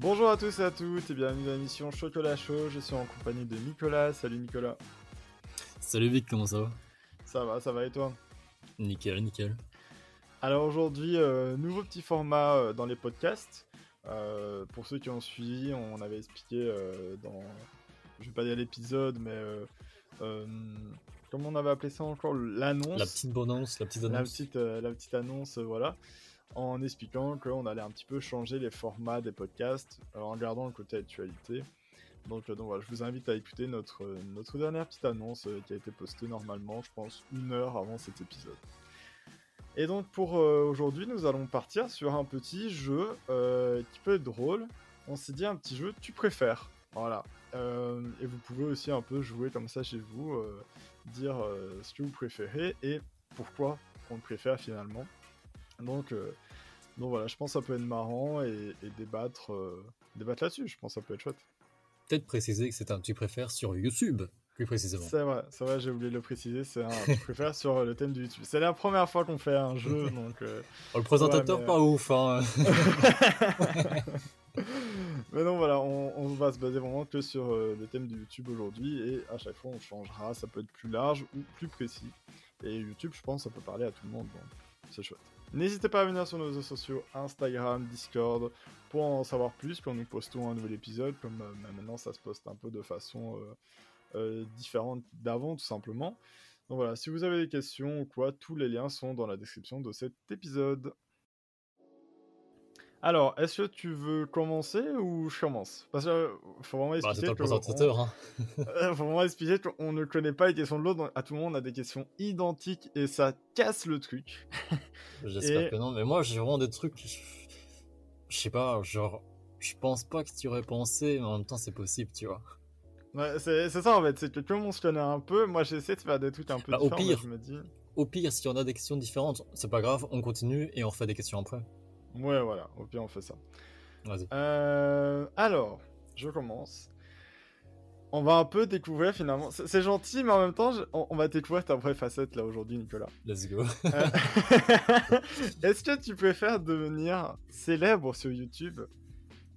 Bonjour à tous et à toutes et bienvenue dans l'émission Chocolat Chaud. Je suis en compagnie de Nicolas. Salut Nicolas. Salut Vic, comment ça va? Ça va, ça va et toi? Nickel, nickel. Alors aujourd'hui, euh, nouveau petit format euh, dans les podcasts. Euh, pour ceux qui ont suivi, on avait expliqué dans, je vais pas dire l'épisode, mais comment on avait appelé ça encore? L'annonce. La petite annonce, la petite annonce. La petite, la petite annonce, voilà en expliquant qu'on allait un petit peu changer les formats des podcasts en gardant le côté actualité. Donc, donc voilà, je vous invite à écouter notre, dernière petite annonce qui a été postée normalement, je pense, une heure avant cet épisode. Et donc pour euh, aujourd'hui, nous allons partir sur un petit jeu euh, qui peut être drôle. On s'est dit un petit jeu tu préfères. Voilà. Euh, et vous pouvez aussi un peu jouer comme ça chez vous, dire ce que vous préférez et pourquoi on le préfère finalement. Donc, donc voilà, je pense que ça peut être marrant et, débattre, débattre là-dessus. Je pense que ça peut être chouette. Peut-être préciser que c'est un tu préfères sur YouTube plus précisément. C'est vrai, c'est vrai, j'ai oublié de le préciser, c'est un je préfère sur le thème du YouTube. C'est la première fois qu'on fait un jeu, donc... Euh, oh, le présentateur, pas ouf, hein Mais non, voilà, on, va se baser vraiment que sur euh, le thème du YouTube aujourd'hui, et à chaque fois on changera, ça peut être plus large ou plus précis. Et YouTube, je pense, ça peut parler à tout le monde, donc c'est chouette. N'hésitez pas à venir sur nos réseaux sociaux, Instagram, Discord, pour en savoir plus quand nous postons un nouvel épisode, comme euh, maintenant ça se poste un peu de façon euh, différentes d'avant, tout simplement. Donc voilà, si vous avez des questions ou quoi, tous les liens sont dans la description de cet épisode. Alors, est-ce que tu veux commencer ou je commence? Parce qu'il faut vraiment bah, expliquer. Bah, faut vraiment expliquer qu'on ne connaît pas les questions de l'autre. À tout le monde, on a des questions identiques et ça casse le truc. J'espère que non, mais moi j'ai vraiment des trucs. Je sais pas, genre, je pense pas que tu aurais pensé, mais en même temps c'est possible, tu vois. Ouais, c'est ça en fait, c'est que comme on se connaît un peu, moi j'essaie de faire des trucs un peu bah, différents. Au pire, je me dis... au pire, si on a des questions différentes, c'est pas grave, on continue et on refait des questions après. Ouais, voilà, au pire on fait ça. Vas-y. Euh, alors, je commence. On va un peu découvrir finalement. C'est gentil, mais en même temps, on, va découvrir ta vraie facette là aujourd'hui, Nicolas. Let's go. Euh, est-ce que tu préfères devenir célèbre sur YouTube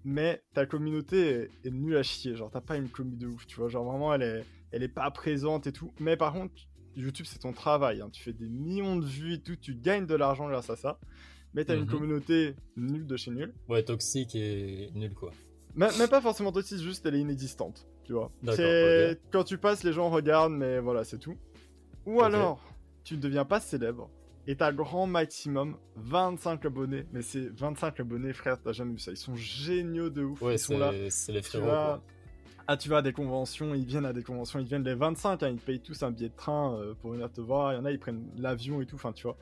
mais ta communauté est, nulle à chier? Genre, t'as pas une communauté de ouf, tu vois? Genre, vraiment, elle est, elle est pas présente et tout. Mais par contre, YouTube, c'est ton travail. Hein. Tu fais des millions de vues et tout. Tu gagnes de l'argent grâce à ça. Mais t'as une mhm. communauté nulle de chez nulle. Ouais, toxique et nulle, quoi. Mais, pas forcément toxique, juste elle est inexistante. Tu vois. Quand tu passes, les gens regardent, mais voilà, c'est tout. Ou alors, tu ne deviens pas célèbre et t'as grand maximum 25 abonnés. Mais c'est 25 abonnés, frère, t'as jamais vu ça. Ils sont géniaux de ouf. Ouais, c'est les frérots. Ah, tu vas à des conventions, ils viennent à des conventions, ils viennent les 25, hein, ils payent tous un billet de train euh, pour venir te voir. Il y en a, ils prennent l'avion et tout, enfin, tu vois.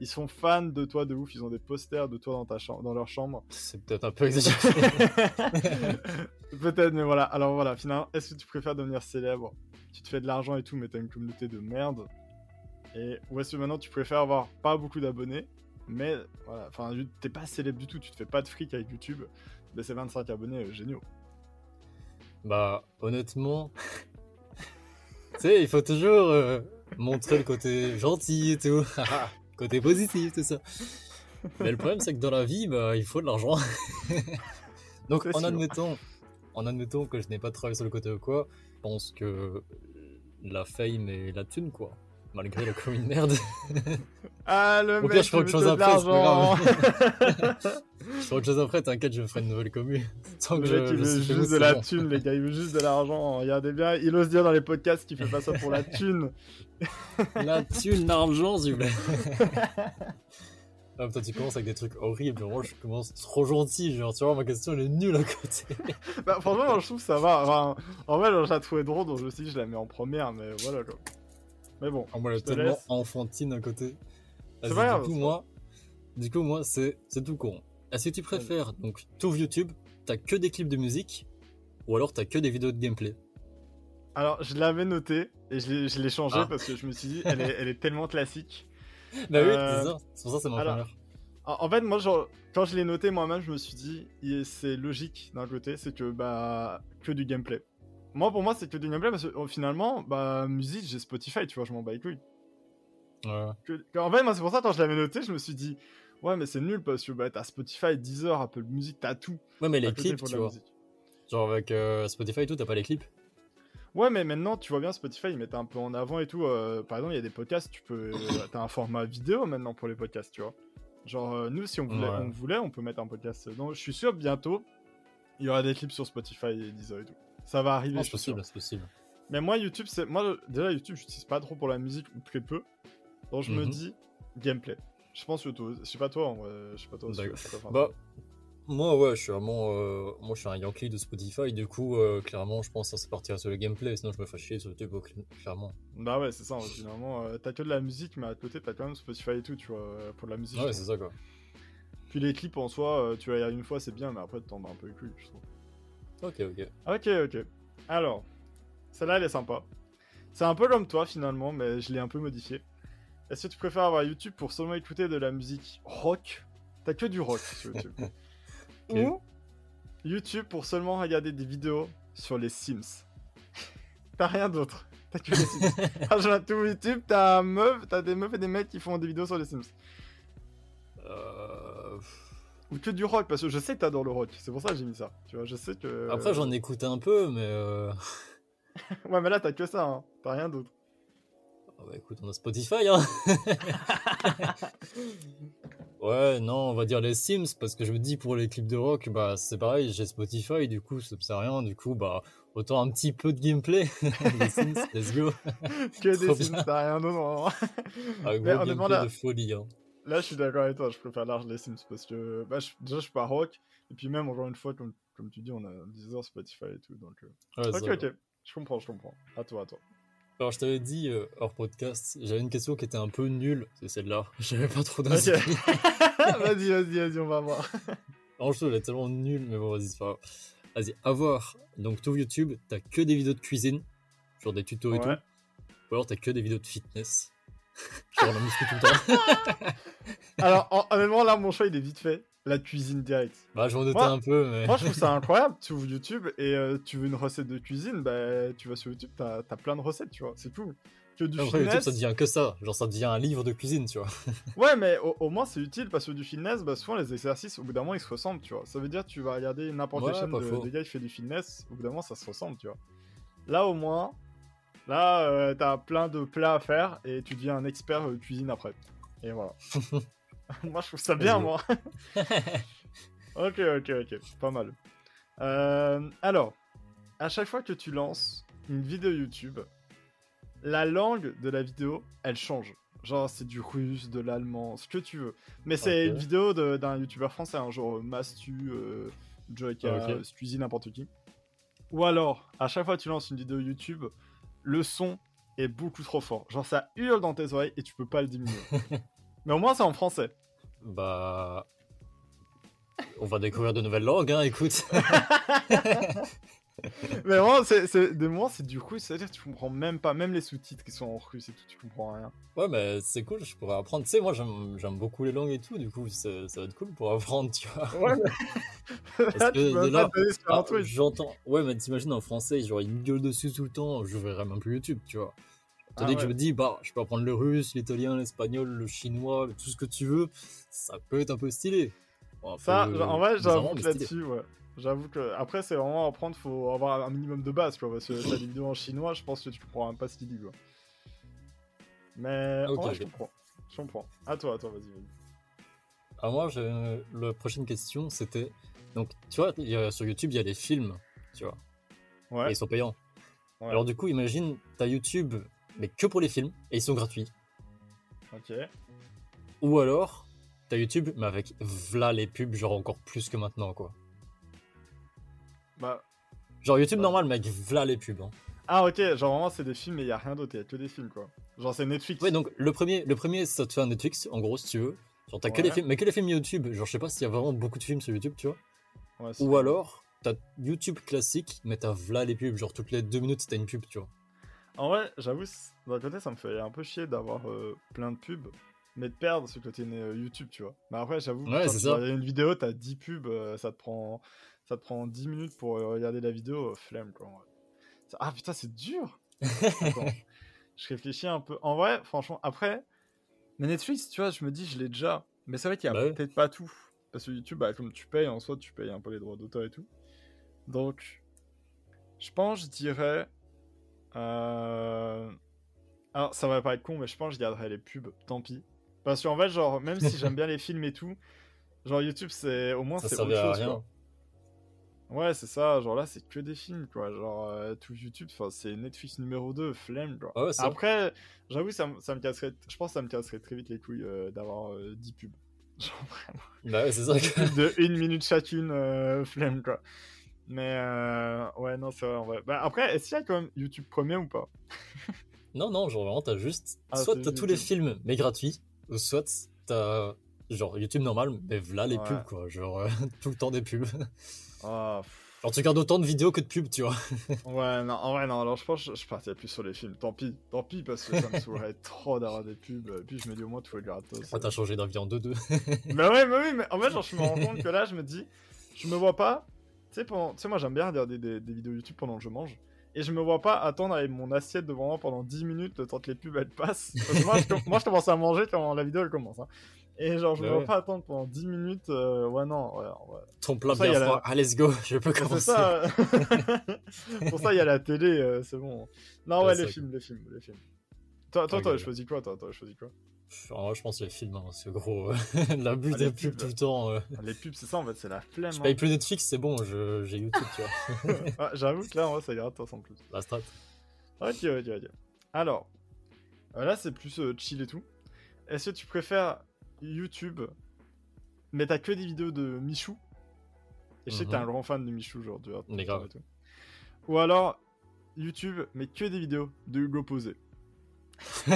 Ils sont fans de toi de ouf, ils ont des posters de toi dans, ta chambre, dans leur chambre. C'est peut-être un peu exagéré. peut-être, mais voilà. Alors voilà, finalement, est-ce que tu préfères devenir célèbre? Tu te fais de l'argent et tout, mais t'as une communauté de merde et où est-ce que maintenant tu préfères avoir pas beaucoup d'abonnés, mais voilà, enfin, t'es pas célèbre du tout, tu te fais pas de fric avec YouTube, mais c'est 25 abonnés euh, géniaux. Bah, honnêtement, tu sais, il faut toujours euh, montrer le côté gentil et tout, côté positif, tout ça. Mais le problème, c'est que dans la vie, bah, il faut de l'argent. Donc, en admettant, en admettant que je n'ai pas travaillé sur le côté ou quoi, je pense que la fame et la thune, quoi malgré le com une merde. Ah, le mec, je ferai autre chose après, c'est je ferai autre chose après, t'inquiète, je ferai une nouvelle commu. Tant le mec, il veut juste de la thune, les gars, il veut juste de l'argent. Regardez bien, il ose dire dans les podcasts qu'il fait pas ça pour la thune. la thune, l'argent, s'il vous plaît. Ah, putain, tu commences avec des trucs horribles. Moi, je commence trop gentil. Genre, tu vois, ma question, elle est nulle à côté. bah, franchement, je trouve que ça va. Enfin, en vrai, je la trouvée drôle, donc je me suis dit, je la mets en première, mais voilà, quoi. Mais bon. Ah, moi, elle est tellement enfantine à côté. C'est pas Du coup, moi, du coup, moi, c'est, c'est tout con. Est-ce que tu préfères, donc, tout YouTube, t'as que des clips de musique, ou alors t'as que des vidéos de gameplay? Alors, je l'avais noté, et je l'ai, changé ah. parce que je me suis dit, elle est, elle est tellement classique. bah oui, euh, c'est ça. C'est pour ça c'est mon première. En fait, moi, genre, quand je l'ai noté moi-même, je me suis dit, c'est logique d'un côté, c'est que, bah, que du gameplay. Moi, pour moi, c'est que du gameplay parce que oh, finalement, bah, musique, j'ai Spotify, tu vois, je m'en bats les couilles. Ouais. que- en fait, moi, c'est pour ça, quand je l'avais noté, je me suis dit, ouais, mais c'est nul parce que bah, t'as Spotify, Deezer, Apple Music, t'as tout. Ouais, mais les clips, tu vois. musique. Genre avec euh, Spotify et tout, t'as pas les clips? Ouais, mais maintenant, tu vois bien, Spotify, ils mettent un peu en avant et tout. euh, par exemple, il y a des podcasts, tu peux. euh, T'as un format vidéo maintenant pour les podcasts, tu vois. Genre, euh, nous, si on voulait, Ouais. on voulait, on peut mettre un podcast. Donc, je suis sûr, bientôt, il y aura des clips sur Spotify et Deezer et tout. Ça va arriver, je c'est possible, c'est possible. Mais moi, YouTube, c'est. Moi, déjà, YouTube, j'utilise pas trop pour la musique ou très peu. Donc, je me Mhm. dis, gameplay. Je pense toi, je sais pas toi, en vrai, je sais pas toi. Pas faire Bah, moi, ouais, je suis vraiment. euh, moi, je suis un Yankee de Spotify, du coup, euh, clairement, je pense que ça partirait sur le gameplay, sinon je me fais chier sur YouTube, cl- clairement. Bah ouais, c'est ça, finalement. euh, t'as que de la musique, mais à côté, t'as quand même Spotify et tout, tu vois, euh, pour de la musique. Ouais, c'est ça, quoi. Puis les clips en soi, tu vas y aller une fois, c'est bien, mais après, t'en bats un peu les couilles, je trouve. Ok, ok. Ok, ok. Alors, celle-là, elle est sympa. C'est un peu comme toi, finalement, mais je l'ai un peu modifié. Est-ce que tu préfères avoir YouTube pour seulement écouter de la musique rock? T'as que du rock sur YouTube. Ou YouTube pour seulement regarder des vidéos sur les Sims. T'as rien d'autre. T'as que les Sims. Franchement, tout YouTube, t'as meuf, t'as des meufs et des mecs qui font des vidéos sur les Sims. Euh, Ou que du rock, parce que je sais que t'adores le rock. C'est pour ça que j'ai mis ça. Tu vois, je sais que. Après, j'en écoute un peu, mais. euh, Ouais, mais là, t'as que ça, hein. T'as rien d'autre. ah bah, écoute, on a Spotify, hein. ouais, non, on va dire les Sims, parce que je me dis pour les clips de rock, bah c'est pareil, j'ai Spotify, du coup, ça me sert à rien, du coup, bah autant un petit peu de gameplay. les Sims, let's go. Que Trop des Sims, t'as rien d'autre. Un gros gameplay là- de folie, hein. Là, je suis d'accord avec toi, je préfère large les Sims parce que bah, je- déjà, je suis pas rock. Et puis, même, encore une fois, comme, comme tu dis, on a Deezer, Spotify et tout. Donc, euh, Ouais, ok, ok. Je comprends, je comprends. À toi, à toi. Alors, je t'avais dit euh, hors podcast, j'avais une question qui était un peu nulle, c'est celle-là. J'avais pas trop d'inspi. vas-y, vas-y, vas-y, on va voir. Alors, je trouve elle est tellement nulle, mais bon, vas-y, c'est pas grave. Vas-y, avoir. Donc, tout YouTube, t'as que des vidéos de cuisine, genre des tutos et tout. Ou alors, t'as que des vidéos de fitness. Muscu tout le temps. Alors, en- honnêtement, là, mon choix, il est vite fait. La cuisine directe. bah, je m'en doutais un peu, mais. Moi, je trouve ça incroyable. Tu ouvres YouTube et euh, tu veux une recette de cuisine, bah, tu vas sur YouTube, t'as as plein de recettes, tu vois. C'est tout. Que du Après, YouTube, fitness. ça devient que ça. Genre, ça devient un livre de cuisine, tu vois. Ouais, mais au, au moins c'est utile parce que du fitness, bah, souvent les exercices, au bout d'un moment, ils se ressemblent, tu vois. Ça veut dire tu vas regarder n'importe quelle Ouais, chaîne de, de gars qui fait du fitness, au bout d'un moment, ça se ressemble, tu vois. Là, au moins, là, euh, t'as plein de plats à faire et tu deviens un expert euh, cuisine après. Et voilà. moi, je trouve ça bien, moi. ok, ok, ok. Pas mal. Euh, alors, à chaque fois que tu lances une vidéo YouTube, la langue de la vidéo, elle change. Genre, c'est du russe, de l'allemand, ce que tu veux. Mais c'est une vidéo d'un youtubeur français, un genre euh, Mastu, euh, Joyka, Ah, ok. Squeezie, n'importe qui. Ou alors, à chaque fois que tu lances une vidéo YouTube, le son est beaucoup trop fort. Genre, ça hurle dans tes oreilles et tu peux pas le diminuer. Mais au moins, c'est en français. Bah. On va découvrir de nouvelles langues, hein, écoute. Mais vraiment, c'est, c'est, de moi, c'est du russe, c'est-à-dire tu comprends même pas, même les sous-titres qui sont en russe et tout, tu comprends rien. Ouais, mais c'est cool, je pourrais apprendre. Tu sais, moi, j'aime j'aime beaucoup les langues et tout, du coup, ça, ça va être cool pour apprendre, tu vois. Ouais, mais... Parce que là- Ah. J'entends. Ouais, mais t'imagines en français, genre, il me gueule dessus tout le temps, je verrais même plus YouTube, tu vois. Tandis Ah que je me dis, bah, je peux apprendre le russe, l'italien, l'espagnol, le chinois, tout ce que tu veux, ça peut être un peu stylé. Bon, Ça, peu en vrai, j'avoue là-dessus, ouais. J'avoue que après, c'est vraiment apprendre, faut avoir un minimum de base, quoi. Parce que t'as des vidéos en chinois, je pense que tu comprends même pas ce qu'il dit, quoi. Mais Ok, en vrai, je comprends. Je comprends. À toi, à toi, vas-y, vas-y. Alors moi, j'ai- la prochaine question, c'était... Donc, tu vois, il y a- sur YouTube, il y a les films, tu vois, et Ouais. ils sont payants. Ouais. Alors du coup, imagine, t'as YouTube, mais que pour les films, et ils sont gratuits. Ok. Ou alors, t'as YouTube, mais avec v'là les pubs, genre encore plus que maintenant, quoi. Bah. Genre YouTube Ouais. normal, mais avec v'là les pubs. hein. Ah, ok, genre vraiment, c'est des films, mais y a rien d'autre, y a que des films, quoi. Genre, c'est Netflix. Ouais, donc le premier, le premier, ça te fait un Netflix, en gros, si tu veux. Genre, t'as que les films, mais que les films YouTube. Genre, je sais pas s'il y a vraiment beaucoup de films sur YouTube, tu vois. Ouais, Ou vrai. alors, t'as YouTube classique, mais t'as v'là les pubs. Genre, toutes les deux minutes, t'as une pub, tu vois. En vrai, j'avoue, d'un côté, ça me fait un peu chier d'avoir euh, plein de pubs, mais de perdre ce côté euh, YouTube, tu vois. Mais après, j'avoue, Ouais, quand tu une vidéo, t'as 10 pubs, euh, ça te prend ça te prend 10 minutes pour euh, regarder la vidéo, euh, flemme, quoi. Ah putain, c'est dur Attends, je réfléchis un peu. En vrai, franchement, après, Mais Netflix, tu vois, je me dis, je l'ai déjà. Mais c'est vrai qu'il y a Bah peut-être pas tout. Parce que YouTube, bah, comme tu payes en soi, tu payes un peu les droits d'auteur et tout. Donc, je pense, je dirais. euh, Alors, ça va pas être con, mais je pense que je garderai les pubs, tant pis. Parce qu'en fait, genre, même si j'aime bien les films et tout, genre YouTube, c'est au moins Ça c'est autre chose. rien. Ouais, c'est ça, genre là, c'est que des films, quoi. Genre, euh, tout YouTube, c'est Netflix numéro 2, flemme, quoi. Ah ouais. Après, j'avoue, ça, me- ça me casserait, je pense que ça me casserait très vite les couilles euh, d'avoir euh, 10 pubs. Genre, vraiment. Bah ouais, c'est ça. que- de une minute chacune, euh, flemme, quoi. Mais, ouais, non, c'est vrai, en vrai. Bah, après, est-ce qu'il y a quand même YouTube Premium ou pas? Non, non, genre vraiment, t'as juste. Ah, soit t'as tous les films, mais gratuits, ou soit t'as genre YouTube normal, mais voilà les Ouais. pubs, quoi. Genre euh, tout le temps des pubs. Pff. Genre tu regardes autant de vidéos que de pubs, tu vois. Ouais, non, en vrai, non, alors je pense que je, partirais plus sur les films. Tant pis, tant pis, parce que ça me saoulerait trop d'avoir des pubs. Et puis je me dis au moins, tout est gratos. Ah, t'as changé d'avis en 2-2. Mais ouais, mais oui, mais en fait, genre, je me rends compte que là, je me dis, je me vois pas. Tu sais, pendant... tu sais, moi, j'aime bien regarder des, des vidéos YouTube pendant que je mange. Et je me vois pas attendre avec mon assiette devant moi pendant 10 minutes le temps que les pubs elles passent. Parce que moi, je, moi, je commence à manger quand la vidéo elle commence. hein. Et genre, je me Bah ouais. pas attendre pendant 10 minutes. euh, Ouais, non, ouais, ouais. Ton plat bien la- froid. Ah, let's go, je peux commencer. ça. Pour ça, il y a la télé, euh, c'est bon. Non, Ouais, les films, les films, les films. Toi, toi, ouais. choisi quoi Toi, t'aurais choisi quoi? Je pense les films, hein, c'est gros. euh, L'abus Ah, des pubs pubs. tout le temps. euh. Les pubs, c'est ça, en fait, c'est la flemme. Je hein. paye plus Netflix, c'est bon, je- j'ai YouTube, tu vois. Ah, J'avoue que là, ça gratos en plus. La strat. Ok, ok, ok. Alors, euh, là, c'est plus euh, chill et tout. Est-ce que tu préfères YouTube, mais t'as que des vidéos de Michou Et je sais que t'es Mhm. un grand fan de Michou, genre, tu vois. Mais grave. Ou alors, YouTube, mais que des vidéos de Hugo Posé.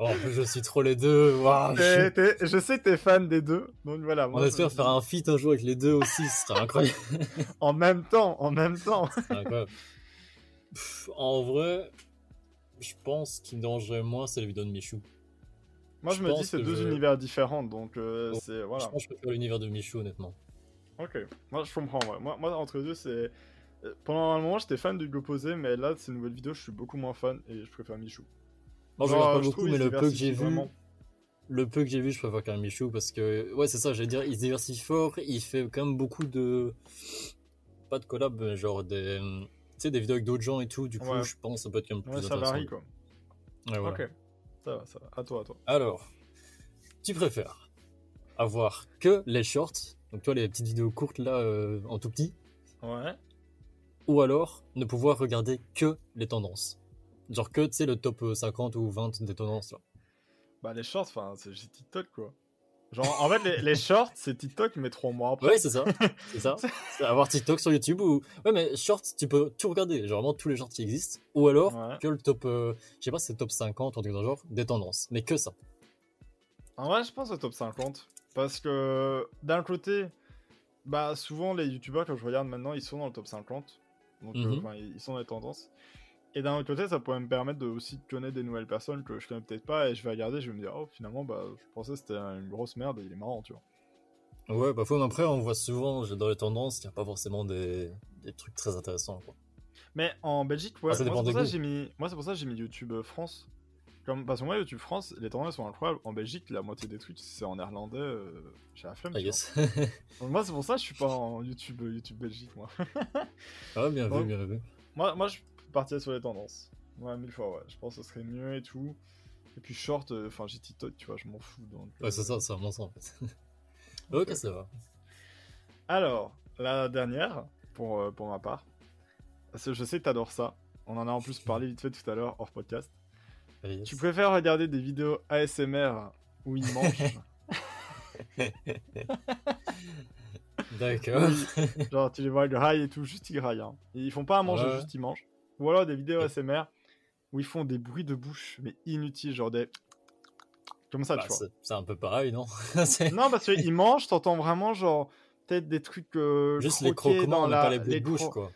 Oh, en plus, je suis trop les deux. Je- sais que t'es fan des deux, donc voilà. On moi, espère faire un feat un jour avec les deux aussi, ce serait incroyable. En même temps, en même temps. Pff, en vrai, je pense qu'il me dérangerait moins, c'est les vidéos de Michou. Moi, je, Je me dis c'est deux je- univers différents, donc euh, c'est voilà. Je pense que je préfère l'univers de Michou, honnêtement. Ok, moi je comprends. Ouais. Moi, moi, entre les deux, c'est. euh, Pendant un moment, j'étais fan d'Hugo Posé, mais là, de ces nouvelles vidéos, je suis beaucoup moins fan et je préfère Michou. Moi, je regarde pas beaucoup, mais le peu que j'ai vu, vraiment. le peu que j'ai vu, je préfère quand même Michou parce que, ouais, c'est ça, j'allais dire, il se diversifie fort, il fait quand même beaucoup de. Pas de collab, mais genre des. Tu sais, des vidéos avec d'autres gens et tout, du coup, Ouais. je pense que ça peut être quand même plus Ouais, ça varie quoi. Ouais, voilà. Ok, ça va, ça va. À toi, à toi. Alors, tu préfères avoir que les shorts, donc toi les petites vidéos courtes là euh, en tout petit, Ouais. ou alors ne pouvoir regarder que les tendances? Genre que tu sais le top euh, 50 ou 20 des tendances là. Bah, les shorts, enfin, c'est TikTok quoi. Genre, en fait, les, les shorts, c'est TikTok, mais trois mois après. Ouais, c'est ça. C'est ça. C'est avoir TikTok sur YouTube ou Ouais, mais shorts, tu peux tout regarder, genre vraiment tous les shorts qui existent ou alors Ouais. que le top euh, je sais pas, c'est top 50 ou un truc dans le genre des tendances, mais que ça. En vrai, je pense au top 50. Parce que d'un côté, bah souvent les youtubeurs que je regarde maintenant, ils sont dans le top 50. Donc euh, Mhm. ils sont dans les tendances. Et d'un autre côté, ça pourrait me permettre de aussi connaître des nouvelles personnes que je connais peut-être pas et je vais regarder, je vais me dire oh finalement bah je pensais que c'était une grosse merde et il est marrant, tu vois. Ouais, bah après on voit souvent dans les tendances, il n'y a pas forcément des, des trucs très intéressants quoi. Mais en Belgique, ouais, Ah, ça moi, c'est pour ça que j'ai mis moi pour ça que j'ai mis YouTube euh, France. Comme parce que moi YouTube France, les tendances sont incroyables. En Belgique, la moitié des trucs c'est en néerlandais, euh, j'ai la flemme. Ah yes. Donc, moi c'est pour ça que je suis pas en YouTube euh, YouTube Belgique moi. ah bien Ouais. vu, bien vu. Moi, moi, je partirais sur les tendances. Ouais, mille fois, ouais. Je pense que ce serait mieux et tout. Et puis short, euh, enfin, j'ai TikTok, tu vois, je m'en fous. Donc, Ouais, c'est euh, ça, c'est vraiment ça en fait. ok, ça va. Alors, la dernière, pour, euh, pour ma part. Parce que je sais que t'adores ça. On en a en plus parlé vite fait tout à l'heure, hors podcast. Yes. Tu préfères regarder des vidéos ASMR où ils mangent D'accord. Genre, tu les vois grailler et tout, juste ils graillent. Hein. Ils font pas à manger, Ouais. juste ils mangent. Ou alors des vidéos ASMR où ils font des bruits de bouche, mais inutiles, genre des. Comme ça, Bah, tu vois. c'est un peu pareil, non? Non, parce qu'ils mangent, t'entends vraiment, genre, peut-être des trucs. euh, Juste les croquements, dans mais la... pas les bruits les de bouche, cro- quoi.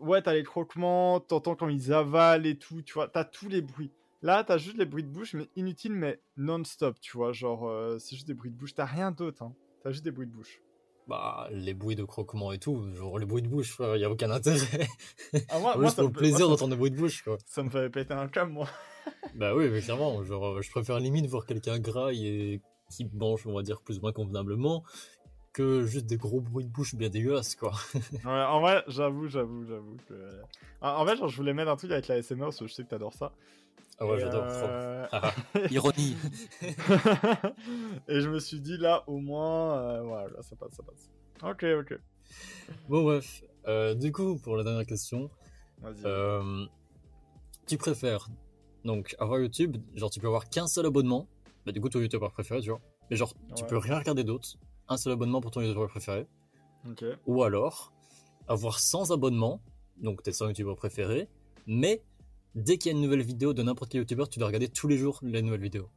Ouais, t'as les croquements, t'entends quand ils avalent et tout, tu vois, t'as tous les bruits. Là, t'as juste les bruits de bouche, mais inutiles, mais non-stop, tu vois, genre, euh, c'est juste des bruits de bouche, t'as rien d'autre, hein. T'as juste des bruits de bouche. Bah, les bruits de croquements et tout, genre les bruits de bouche, frère, y a aucun intérêt. Ah, moi, moi, ça, pour me le plaisir d'entendre des bruits de bouche, quoi. ça, me fait péter un câble, moi. Bah oui, mais clairement, genre, je préfère limite voir quelqu'un gras et qui mange, on va dire, plus ou moins convenablement, que juste des gros bruits de bouche bien dégueulasses, quoi. ouais, en vrai, j'avoue, j'avoue, j'avoue que. En fait, genre, je voulais mettre un truc avec la SMR parce que je sais que t'adores ça. Ah ouais, j'adore. Euh... Ironie. et je me suis dit, là, au moins, euh, voilà, ça passe, ça passe. Ok, ok. Bon, bref. Euh, du coup, pour la dernière question, euh, tu préfères donc avoir YouTube, genre tu peux avoir qu'un seul abonnement, bah du coup ton youtubeur préféré, tu vois, mais genre tu peux rien regarder d'autre, un seul abonnement pour ton youtubeur préféré, ou alors avoir 100 abonnements, donc tes 100 youtubeurs préférés, mais dès qu'il y a une nouvelle vidéo de n'importe quel youtubeur, tu dois regarder tous les jours les nouvelles vidéos.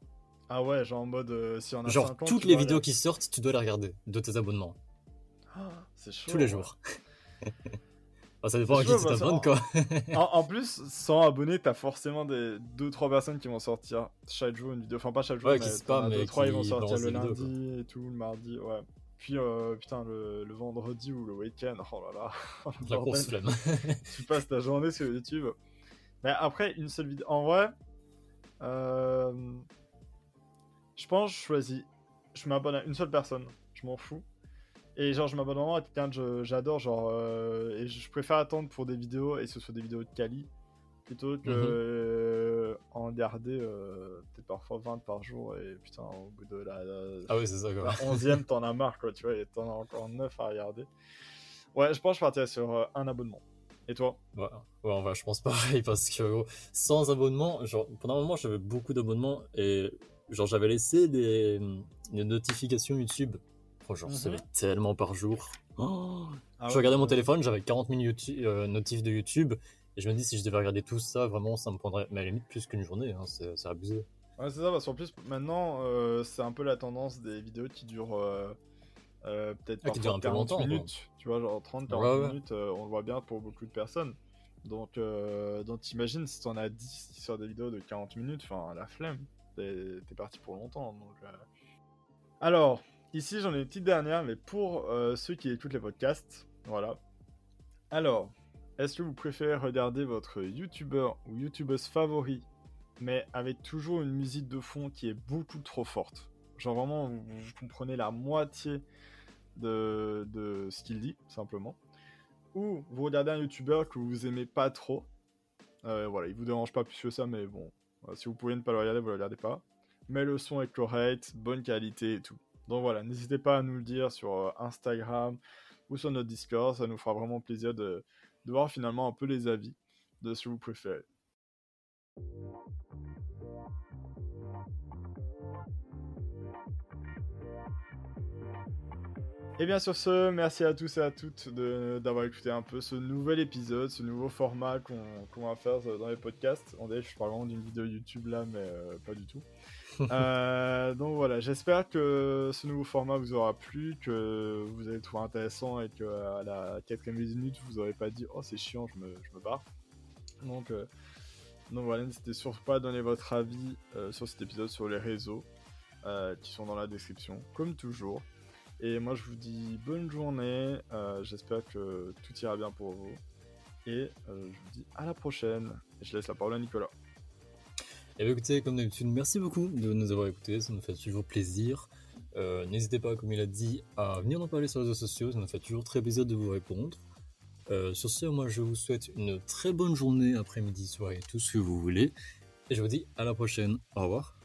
Ah ouais, genre en mode euh, si on a Genre toutes les vidéos qui sortent, tu dois les regarder de tes abonnements. Ah, c'est chaud. Tous les jours. ça dépend à qui tu t'abonnes, quoi. en, plus, sans abonnés, t'as forcément des 2-3 personnes qui vont sortir chaque jour une vidéo. Enfin, pas chaque jour, mais, qui spam, mais 3 ils vont sortir le lundi et tout, le mardi, ouais. Puis, euh, putain, le, vendredi ou le week-end, oh là là. La grosse flemme. tu passes ta journée sur YouTube. Mais après, une seule vidéo. En vrai, euh, je pense, je choisis. Je m'abonne à une seule personne. Je m'en fous. Et genre, je m'abonne vraiment à quelqu'un que j'adore, genre, euh, et je préfère attendre pour des vidéos et que ce soit des vidéos de quali plutôt que euh, en garder euh, peut-être parfois 20 par jour et putain, au bout de la, ah oui, c'est ça, quoi. 11ème, t'en as marre, quoi, tu vois, et t'en as encore 9 à regarder. Ouais, je pense que je partirais sur un abonnement. Et toi? Ouais, ouais, je pense pareil parce que sans abonnement, genre, pendant un moment, j'avais beaucoup d'abonnements et genre, j'avais laissé des, des notifications YouTube j'en recevais mhm. tellement par jour. Oh ah je regardais mon téléphone, j'avais 40 minutes euh, notifs de YouTube. Et je me dis, si je devais regarder tout ça, vraiment, ça me prendrait, mais à la limite, plus qu'une journée. Hein, c'est abusé. Ouais, c'est ça, parce qu'en plus, maintenant, euh, c'est un peu la tendance des vidéos qui durent euh, peut-être ah, 40 minutes. Tu vois, genre 30-40 minutes, on le voit bien pour beaucoup de personnes. Donc, donc t'imagines si t'en as 10 qui sortent des vidéos de 40 minutes, enfin, la flemme. T'es parti pour longtemps. Donc, Alors, Ici, j'en ai une petite dernière, mais pour euh, ceux qui écoutent les podcasts, voilà. Alors, est-ce que vous préférez regarder votre YouTuber ou YouTubeuse favori, mais avec toujours une musique de fond qui est beaucoup trop forte? Genre vraiment, vous, comprenez la moitié de, ce qu'il dit, simplement. Ou vous regardez un YouTuber que vous aimez pas trop. Euh, voilà, il vous dérange pas plus que ça, mais bon, si vous pouvez ne pas le regarder, vous le regardez pas. Mais le son est correct, bonne qualité et tout. Donc voilà, n'hésitez pas à nous le dire sur euh, Instagram ou sur notre Discord, ça nous fera vraiment plaisir de, voir finalement un peu les avis de ce que vous préférez. Et bien sur ce, merci à tous et à toutes d'avoir écouté un peu ce nouvel épisode, ce nouveau format qu'on va faire dans les podcasts. On dirait je parle vraiment d'une vidéo YouTube là, mais euh, pas du tout. Euh, donc voilà, j'espère que ce nouveau format vous aura plu, que vous allez le trouver intéressant et que à la quatrième minute vous n'aurez pas dit oh c'est chiant, je me, je me barre. Donc, euh, donc voilà, n'hésitez surtout pas à donner votre avis sur cet épisode sur les réseaux qui sont dans la description, comme toujours. Et moi je vous dis bonne journée, j'espère que tout ira bien pour vous. Et je vous dis à la prochaine. Et je laisse la parole à Nicolas. Et bien écoutez, comme d'habitude, merci beaucoup de nous avoir écoutés, ça nous fait toujours plaisir. Euh, n'hésitez pas, comme il a dit, à venir en parler sur les réseaux sociaux, ça nous fait toujours très plaisir de vous répondre. Euh, sur ce, moi je vous souhaite une très bonne journée, après-midi, soirée, tout ce que vous voulez. Et je vous dis à la prochaine. Au revoir.